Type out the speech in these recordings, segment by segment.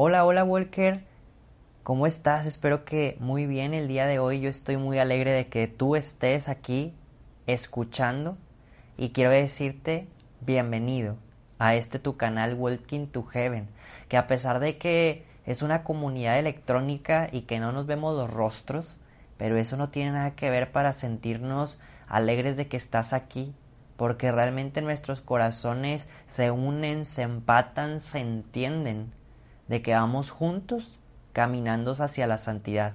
Hola, hola Walker, ¿cómo estás? Espero que muy bien el día de hoy. Yo estoy muy alegre de que tú estés aquí escuchando y quiero decirte bienvenido a este tu canal Walking to Heaven, que a pesar de que es una comunidad electrónica y que no nos vemos los rostros, pero eso no tiene nada que ver para sentirnos alegres de que estás aquí, porque realmente nuestros corazones se unen, se empatan, se entienden de que vamos juntos caminando hacia la santidad.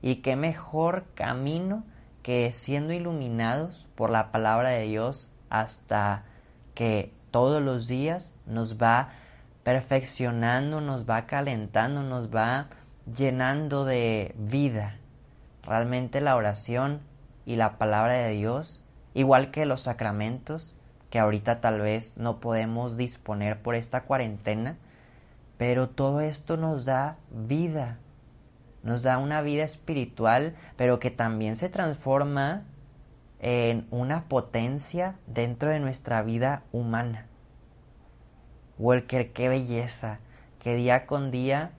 Y qué mejor camino que siendo iluminados por la palabra de Dios hasta que todos los días nos va perfeccionando, nos va calentando, nos va llenando de vida. Realmente la oración y la palabra de Dios, igual que los sacramentos, que ahorita tal vez no podemos disponer por esta cuarentena, pero todo esto nos da vida, nos da una vida espiritual, pero que también se transforma en una potencia dentro de nuestra vida humana. Walker, qué belleza, que día con día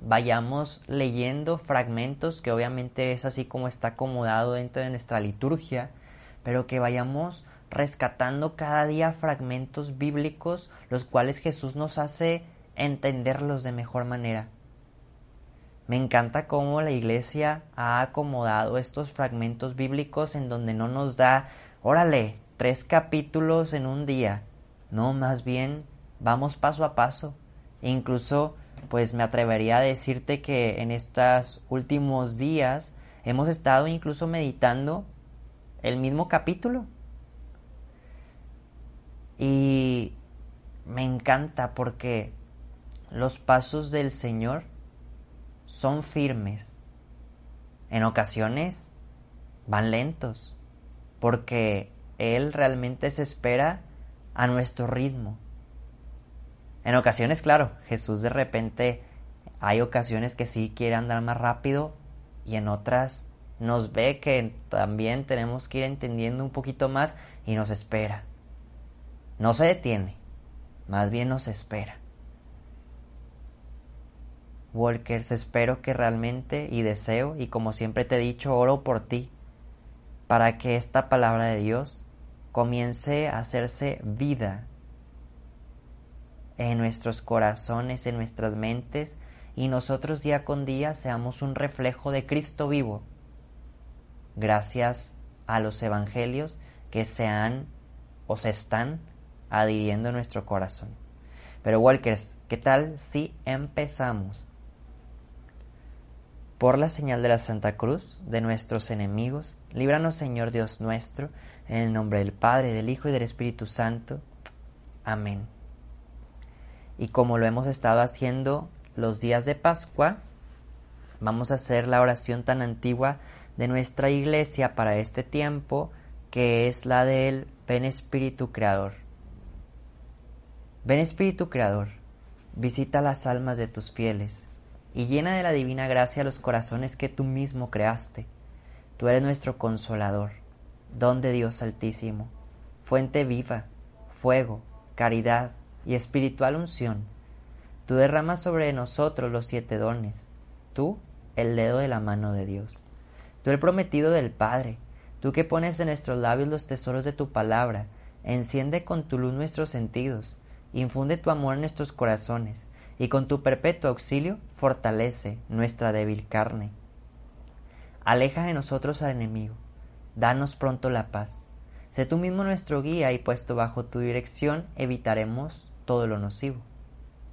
vayamos leyendo fragmentos, que obviamente es así como está acomodado dentro de nuestra liturgia, pero que vayamos rescatando cada día fragmentos bíblicos, los cuales Jesús nos hace entenderlos de mejor manera. Me encanta cómo la Iglesia ha acomodado estos fragmentos bíblicos en donde no nos da, órale, tres capítulos en un día. No, más bien vamos paso a paso. E incluso, pues me atrevería a decirte que en estos últimos días hemos estado incluso meditando el mismo capítulo. Y me encanta porque los pasos del Señor son firmes. En ocasiones van lentos, porque Él realmente se espera a nuestro ritmo. En ocasiones, claro, Jesús de repente hay ocasiones que sí quiere andar más rápido y en otras nos ve que también tenemos que ir entendiendo un poquito más y nos espera. No se detiene, más bien nos espera. Walkers, espero que realmente y deseo, y como siempre te he dicho, oro por ti, para que esta palabra de Dios comience a hacerse vida en nuestros corazones, en nuestras mentes, y nosotros día con día seamos un reflejo de Cristo vivo, gracias a los evangelios que se han o se están adhiriendo en nuestro corazón. Pero Walkers, ¿qué tal si empezamos? Por la señal de la Santa Cruz, de nuestros enemigos, líbranos Señor Dios nuestro, en el nombre del Padre, del Hijo y del Espíritu Santo. Amén. Y como lo hemos estado haciendo los días de Pascua, vamos a hacer la oración tan antigua de nuestra iglesia para este tiempo, que es la del Ven Espíritu Creador. Ven Espíritu Creador, visita las almas de tus fieles y llena de la divina gracia los corazones que tú mismo creaste. Tú eres nuestro consolador, don de Dios Altísimo, fuente viva, fuego, caridad y espiritual unción. Tú derramas sobre nosotros los siete dones, tú el dedo de la mano de Dios. Tú el prometido del Padre, tú que pones en nuestros labios los tesoros de tu palabra, enciende con tu luz nuestros sentidos, infunde tu amor en nuestros corazones y con tu perpetuo auxilio fortalece nuestra débil carne. Aleja de nosotros al enemigo, danos pronto la paz. Sé tú mismo nuestro guía y puesto bajo tu dirección evitaremos todo lo nocivo.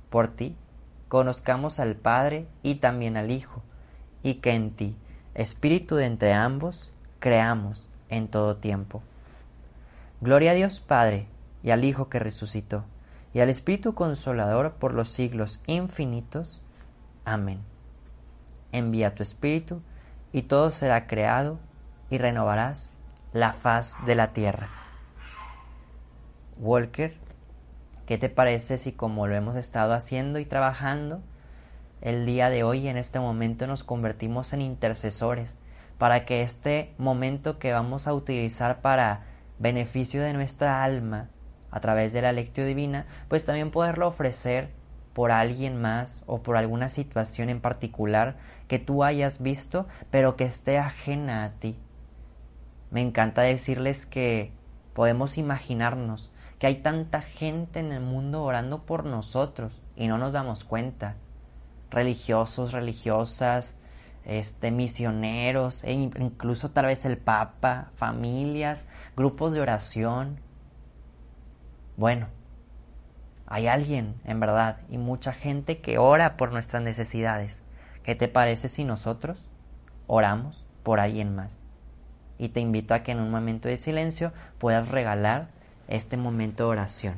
Por ti, conozcamos al Padre y también al Hijo, y que en ti, Espíritu de entre ambos, creamos en todo tiempo. Gloria a Dios Padre y al Hijo que resucitó y al Espíritu Consolador por los siglos infinitos. Amén. Envía tu Espíritu, y todo será creado, y renovarás la faz de la tierra. Walker, ¿qué te parece si como lo hemos estado haciendo y trabajando, el día de hoy en este momento nos convertimos en intercesores para que este momento que vamos a utilizar para beneficio de nuestra alma a través de la lectio divina, pues también poderlo ofrecer por alguien más o por alguna situación en particular que tú hayas visto, pero que esté ajena a ti. Me encanta decirles que podemos imaginarnos que hay tanta gente en el mundo orando por nosotros y no nos damos cuenta. Religiosos, religiosas, este, misioneros, e incluso tal vez el Papa, familias, grupos de oración. Bueno, hay alguien, en verdad, y mucha gente que ora por nuestras necesidades. ¿Qué te parece si nosotros oramos por alguien más? Y te invito a que en un momento de silencio puedas regalar este momento de oración.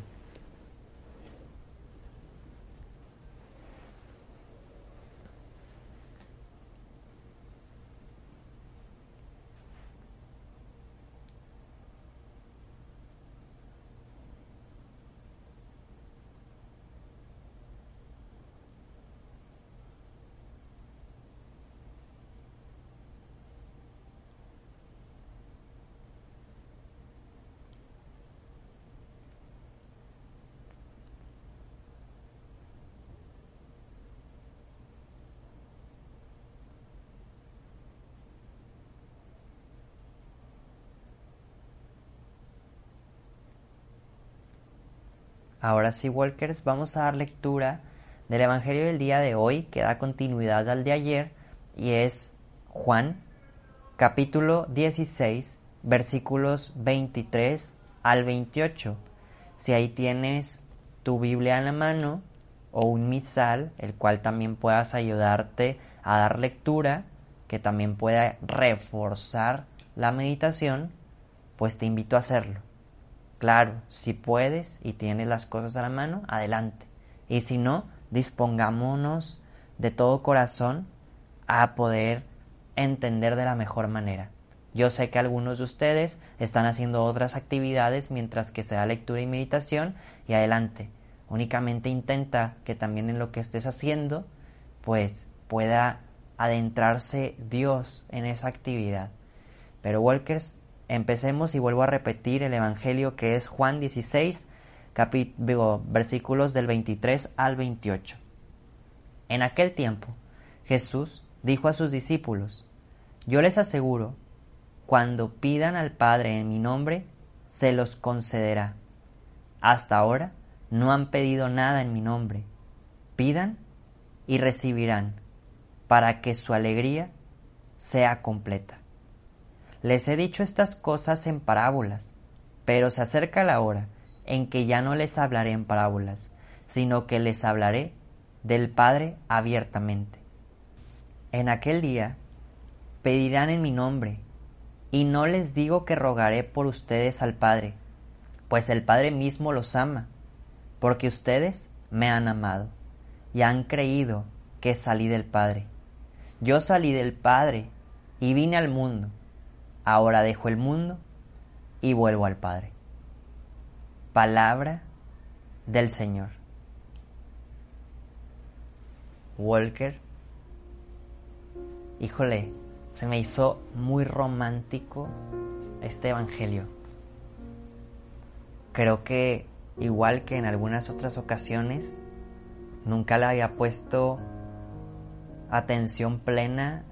Ahora sí, Walkers, vamos a dar lectura del Evangelio del día de hoy, que da continuidad al de ayer, y es Juan, capítulo 16, versículos 23 al 28. Si ahí tienes tu Biblia en la mano o un misal, el cual también puedas ayudarte a dar lectura, que también pueda reforzar la meditación, pues te invito a hacerlo. Claro, si puedes y tienes las cosas a la mano, adelante. Y si no, dispongámonos de todo corazón a poder entender de la mejor manera. Yo sé que algunos de ustedes están haciendo otras actividades mientras que se da lectura y meditación y adelante. Únicamente intenta que también en lo que estés haciendo, pues pueda adentrarse Dios en esa actividad. Pero Walkers, Empecemos y vuelvo a repetir el Evangelio que es Juan 16, capítulo, versículos del 23 al 28. En aquel tiempo, Jesús dijo a sus discípulos, Yo les aseguro, cuando pidan al Padre en mi nombre, se los concederá. Hasta ahora no han pedido nada en mi nombre. Pidan y recibirán, para que su alegría sea completa. Les he dicho estas cosas en parábolas, pero se acerca la hora en que ya no les hablaré en parábolas, sino que les hablaré del Padre abiertamente. En aquel día pedirán en mi nombre, y no les digo que rogaré por ustedes al Padre, pues el Padre mismo los ama, porque ustedes me han amado y han creído que salí del Padre. Yo salí del Padre y vine al mundo ahora dejo el mundo y vuelvo al Padre. Palabra del Señor. Walker, híjole, se me hizo muy romántico este Evangelio. Creo que, igual que en algunas otras ocasiones, nunca le había puesto atención plena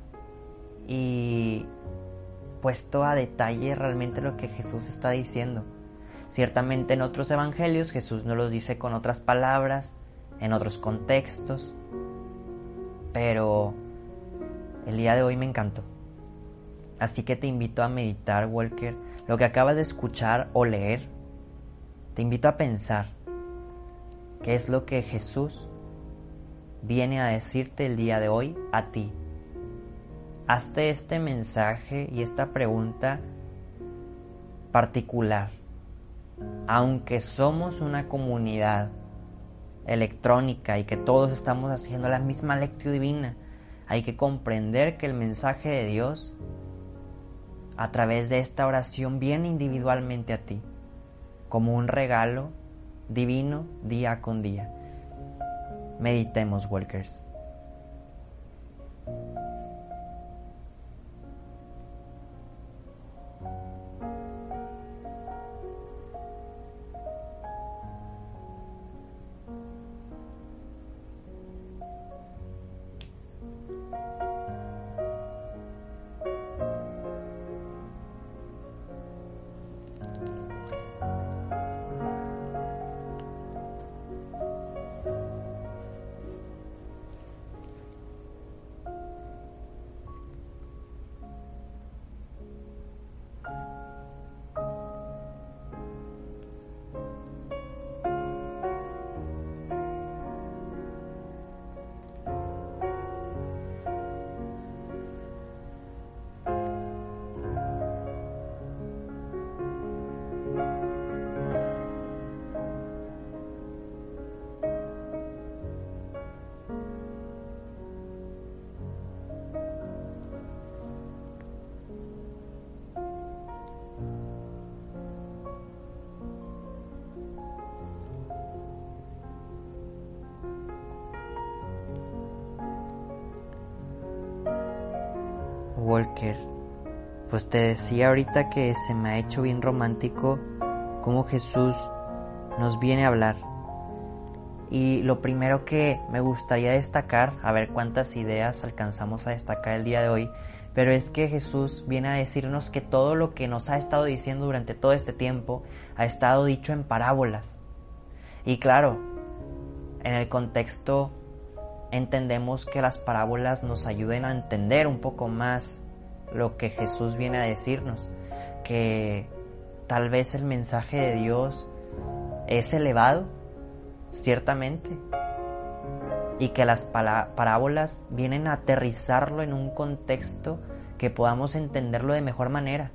y puesto a detalle realmente lo que Jesús está diciendo. Ciertamente en otros evangelios Jesús no los dice con otras palabras, en otros contextos, pero el día de hoy me encantó. Así que te invito a meditar, Walker, lo que acabas de escuchar o leer. Te invito a pensar qué es lo que Jesús viene a decirte el día de hoy a ti, hazte este mensaje y esta pregunta particular. Aunque somos una comunidad electrónica y que todos estamos haciendo la misma lectura divina, hay que comprender que el mensaje de Dios a través de esta oración viene individualmente a ti, como un regalo divino día con día. Meditemos, Walkers. Walker, pues te decía ahorita que se me ha hecho bien romántico cómo Jesús nos viene a hablar. Y lo primero que me gustaría destacar, a ver cuántas ideas alcanzamos a destacar el día de hoy, pero es que Jesús viene a decirnos que todo lo que nos ha estado diciendo durante todo este tiempo ha estado dicho en parábolas. Y claro, en el contexto entendemos que las parábolas nos ayuden a entender un poco más lo que Jesús viene a decirnos, que tal vez el mensaje de Dios es elevado, ciertamente, y que las parábolas vienen a aterrizarlo en un contexto que podamos entenderlo de mejor manera.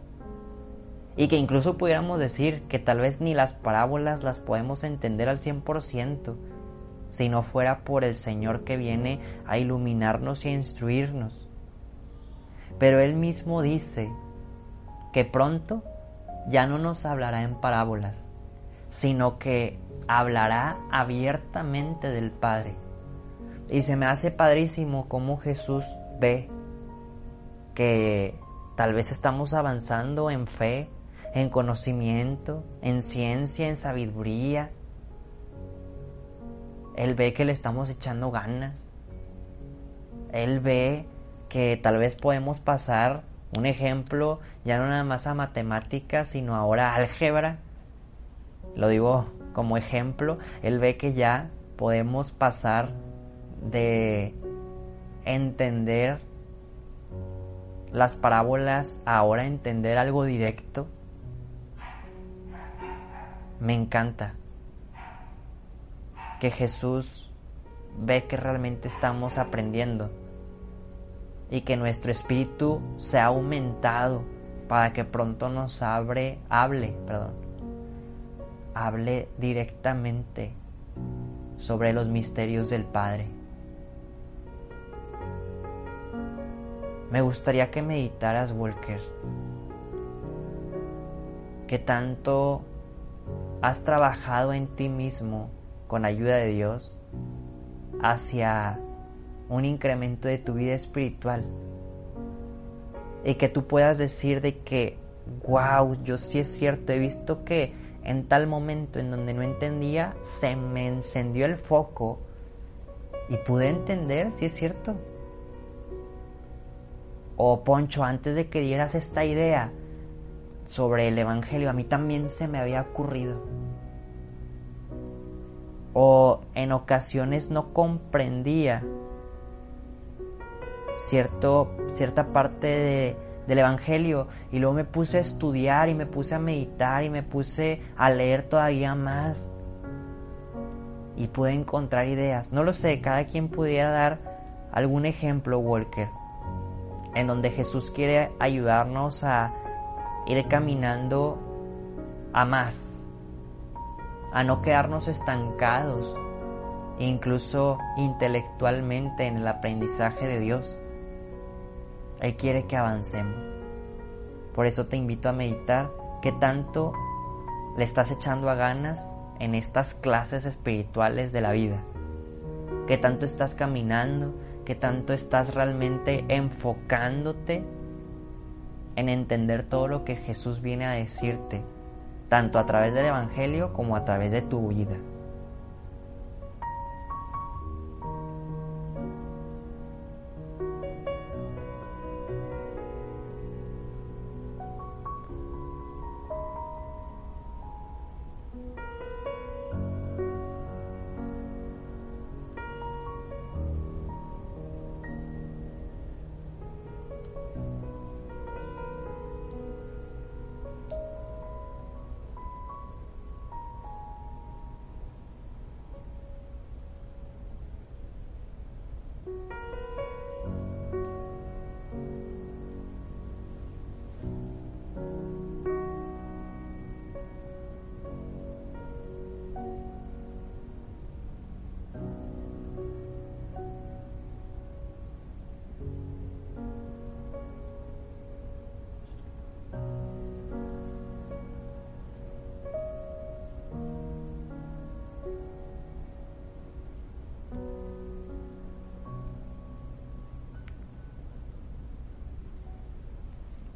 Y que incluso pudiéramos decir que tal vez ni las parábolas las podemos entender al 100%, si no fuera por el Señor que viene a iluminarnos y a instruirnos. Pero Él mismo dice que pronto ya no nos hablará en parábolas, sino que hablará abiertamente del Padre. Y se me hace padrísimo cómo Jesús ve que tal vez estamos avanzando en fe, en conocimiento, en ciencia, en sabiduría, él ve que le estamos echando ganas. Él ve que tal vez podemos pasar un ejemplo ya no nada más a matemáticas, sino ahora a álgebra. Lo digo como ejemplo. Él ve que ya podemos pasar de entender las parábolas a ahora entender algo directo. Me encanta que Jesús ve que realmente estamos aprendiendo y que nuestro espíritu se ha aumentado para que pronto nos abre, hable, perdón, hable directamente sobre los misterios del Padre. Me gustaría que meditaras, Walker, que tanto has trabajado en ti mismo con ayuda de Dios hacia un incremento de tu vida espiritual y que tú puedas decir de que, wow, yo sí es cierto, he visto que en tal momento en donde no entendía, se me encendió el foco y pude entender si es cierto. O Poncho, antes de que dieras esta idea sobre el Evangelio, a mí también se me había ocurrido o en ocasiones no comprendía cierto, cierta parte del Evangelio. Y luego me puse a estudiar y me puse a meditar y me puse a leer todavía más. Y pude encontrar ideas. No lo sé, cada quien pudiera dar algún ejemplo, Walker, en donde Jesús quiere ayudarnos a ir caminando a más a no quedarnos estancados, incluso intelectualmente en el aprendizaje de Dios. Él quiere que avancemos. Por eso te invito a meditar qué tanto le estás echando a ganas en estas clases espirituales de la vida. Qué tanto estás caminando, qué tanto estás realmente enfocándote en entender todo lo que Jesús viene a decirte tanto a través del Evangelio como a través de tu vida.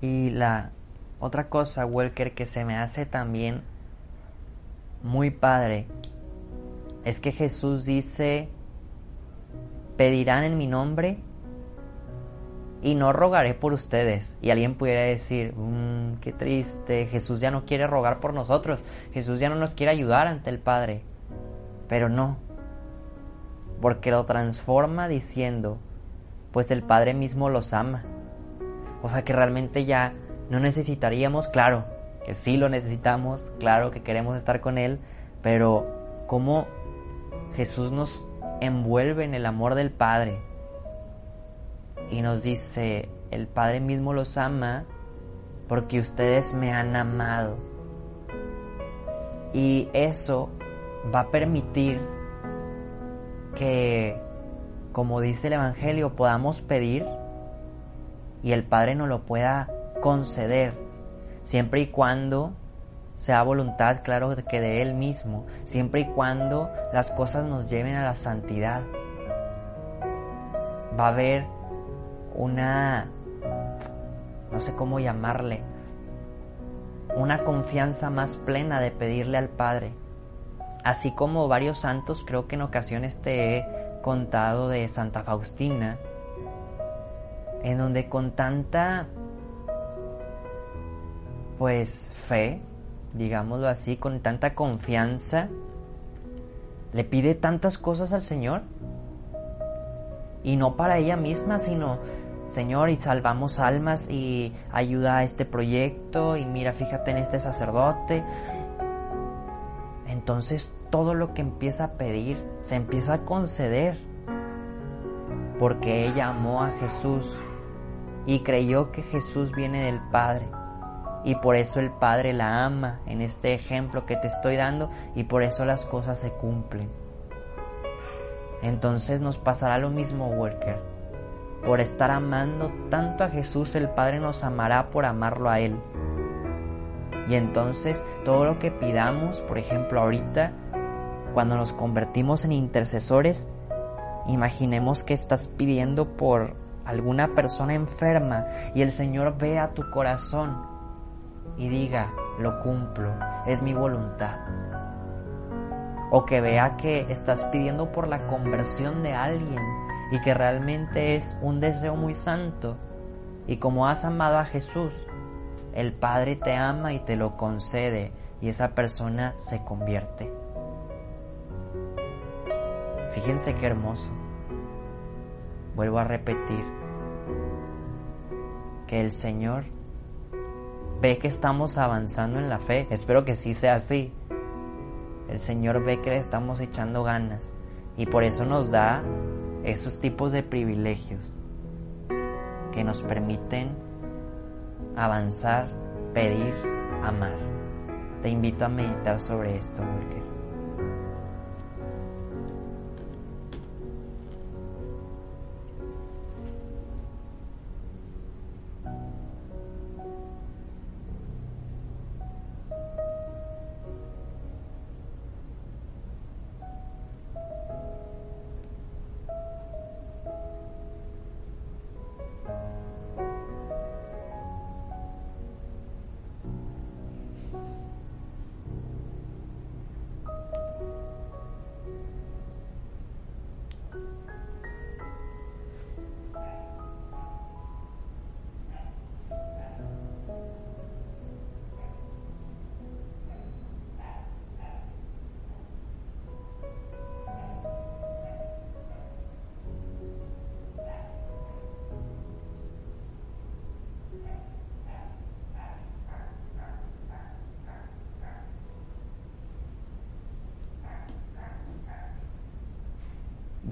Y la otra cosa, Walker, que se me hace también muy padre, es que Jesús dice, pedirán en mi nombre y no rogaré por ustedes. Y alguien pudiera decir, mmm, qué triste, Jesús ya no quiere rogar por nosotros, Jesús ya no nos quiere ayudar ante el Padre. Pero no, porque lo transforma diciendo, pues el Padre mismo los ama. O sea que realmente ya no necesitaríamos, claro, que sí lo necesitamos, claro que queremos estar con Él, pero cómo Jesús nos envuelve en el amor del Padre y nos dice, el Padre mismo los ama porque ustedes me han amado. Y eso va a permitir que, como dice el Evangelio, podamos pedir y el Padre nos lo pueda conceder, siempre y cuando sea voluntad, claro, que de Él mismo, siempre y cuando las cosas nos lleven a la santidad. Va a haber una, no sé cómo llamarle, una confianza más plena de pedirle al Padre. Así como varios santos, creo que en ocasiones te he contado de Santa Faustina, en donde con tanta, pues, fe, digámoslo así, con tanta confianza, le pide tantas cosas al Señor. Y no para ella misma, sino Señor, y salvamos almas y ayuda a este proyecto y mira, fíjate en este sacerdote. Entonces todo lo que empieza a pedir se empieza a conceder porque ella amó a Jesús y creyó que Jesús viene del Padre. Y por eso el Padre la ama en este ejemplo que te estoy dando y por eso las cosas se cumplen. Entonces nos pasará lo mismo, Worker por estar amando tanto a Jesús, el Padre nos amará por amarlo a Él. Y entonces todo lo que pidamos, por ejemplo ahorita, cuando nos convertimos en intercesores, imaginemos que estás pidiendo por alguna persona enferma y el Señor ve a tu corazón y diga, lo cumplo, es mi voluntad. O que vea que estás pidiendo por la conversión de alguien y que realmente es un deseo muy santo. Y como has amado a Jesús, el Padre te ama y te lo concede y esa persona se convierte. Fíjense qué hermoso. Vuelvo a repetir que el Señor ve que estamos avanzando en la fe. Espero que sí sea así. El Señor ve que le estamos echando ganas y por eso nos da esos tipos de privilegios que nos permiten avanzar, pedir, amar. Te invito a meditar sobre esto, porque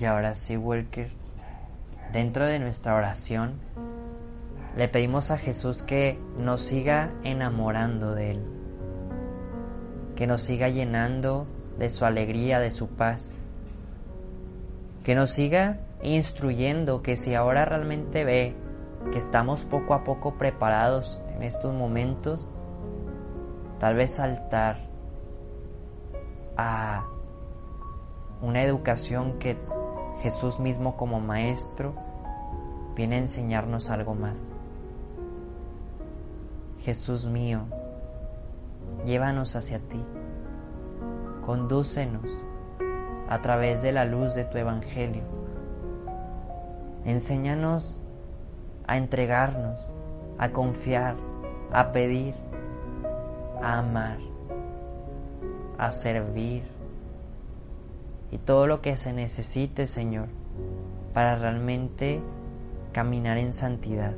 Y ahora sí, Walker, dentro de nuestra oración, le pedimos a Jesús que nos siga enamorando de Él, que nos siga llenando de su alegría, de su paz, que nos siga instruyendo que si ahora realmente ve que estamos poco a poco preparados en estos momentos, tal vez saltar a una educación que Jesús mismo como Maestro viene a enseñarnos algo más. Jesús mío, llévanos hacia ti. Condúcenos a través de la luz de tu Evangelio. Enséñanos a entregarnos, a confiar, a pedir, a amar, a servir y todo lo que se necesite, Señor, para realmente caminar en santidad.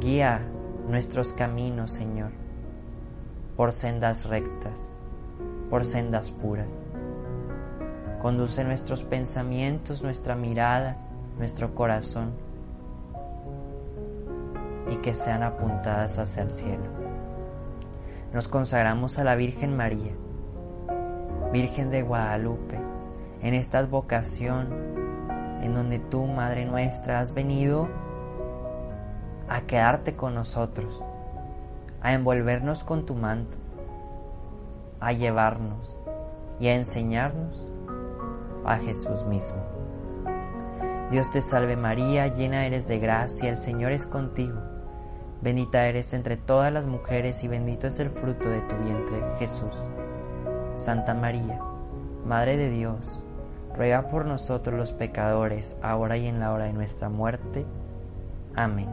Guía nuestros caminos, Señor, por sendas rectas, por sendas puras. Conduce nuestros pensamientos, nuestra mirada, nuestro corazón y que sean apuntadas hacia el cielo. Nos consagramos a la Virgen María, Virgen de Guadalupe, en esta advocación en donde tú, Madre nuestra, has venido a quedarte con nosotros, a envolvernos con tu manto, a llevarnos y a enseñarnos a Jesús mismo. Dios te salve María, llena eres de gracia, el Señor es contigo. Bendita eres entre todas las mujeres y bendito es el fruto de tu vientre, Jesús. Santa María, Madre de Dios, ruega por nosotros los pecadores, ahora y en la hora de nuestra muerte. Amén.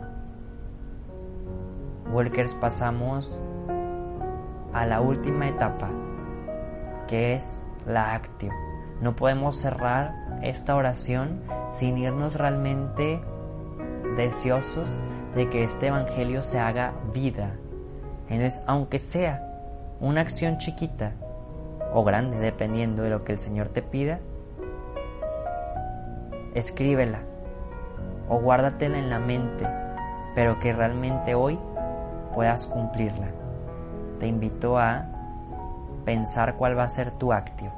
Walkers pasamos a la última etapa, que es la actio. No podemos cerrar esta oración sin irnos realmente deseosos de que este Evangelio se haga vida. Entonces, aunque sea una acción chiquita o grande, dependiendo de lo que el Señor te pida, escríbela o guárdatela en la mente, pero que realmente hoy puedas cumplirla. Te invito a pensar cuál va a ser tu actio.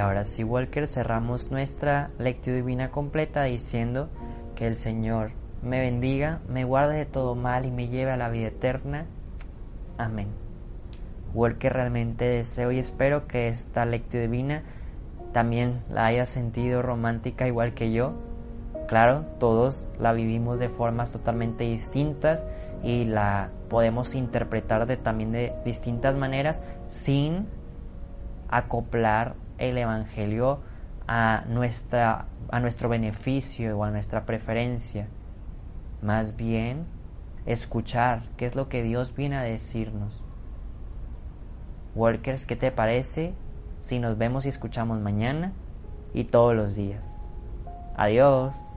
Ahora sí, Walker, cerramos nuestra lectura divina completa diciendo que el Señor me bendiga, me guarde de todo mal y me lleve a la vida eterna. Amén. Walker, realmente deseo y espero que esta lectura divina también la haya sentido romántica igual que yo. Claro, todos la vivimos de formas totalmente distintas y la podemos interpretar de, también de distintas maneras sin acoplar el Evangelio a, nuestra, a nuestro beneficio o a nuestra preferencia. Más bien, escuchar qué es lo que Dios viene a decirnos. Workers, ¿qué te parece si nos vemos y escuchamos mañana y todos los días? Adiós.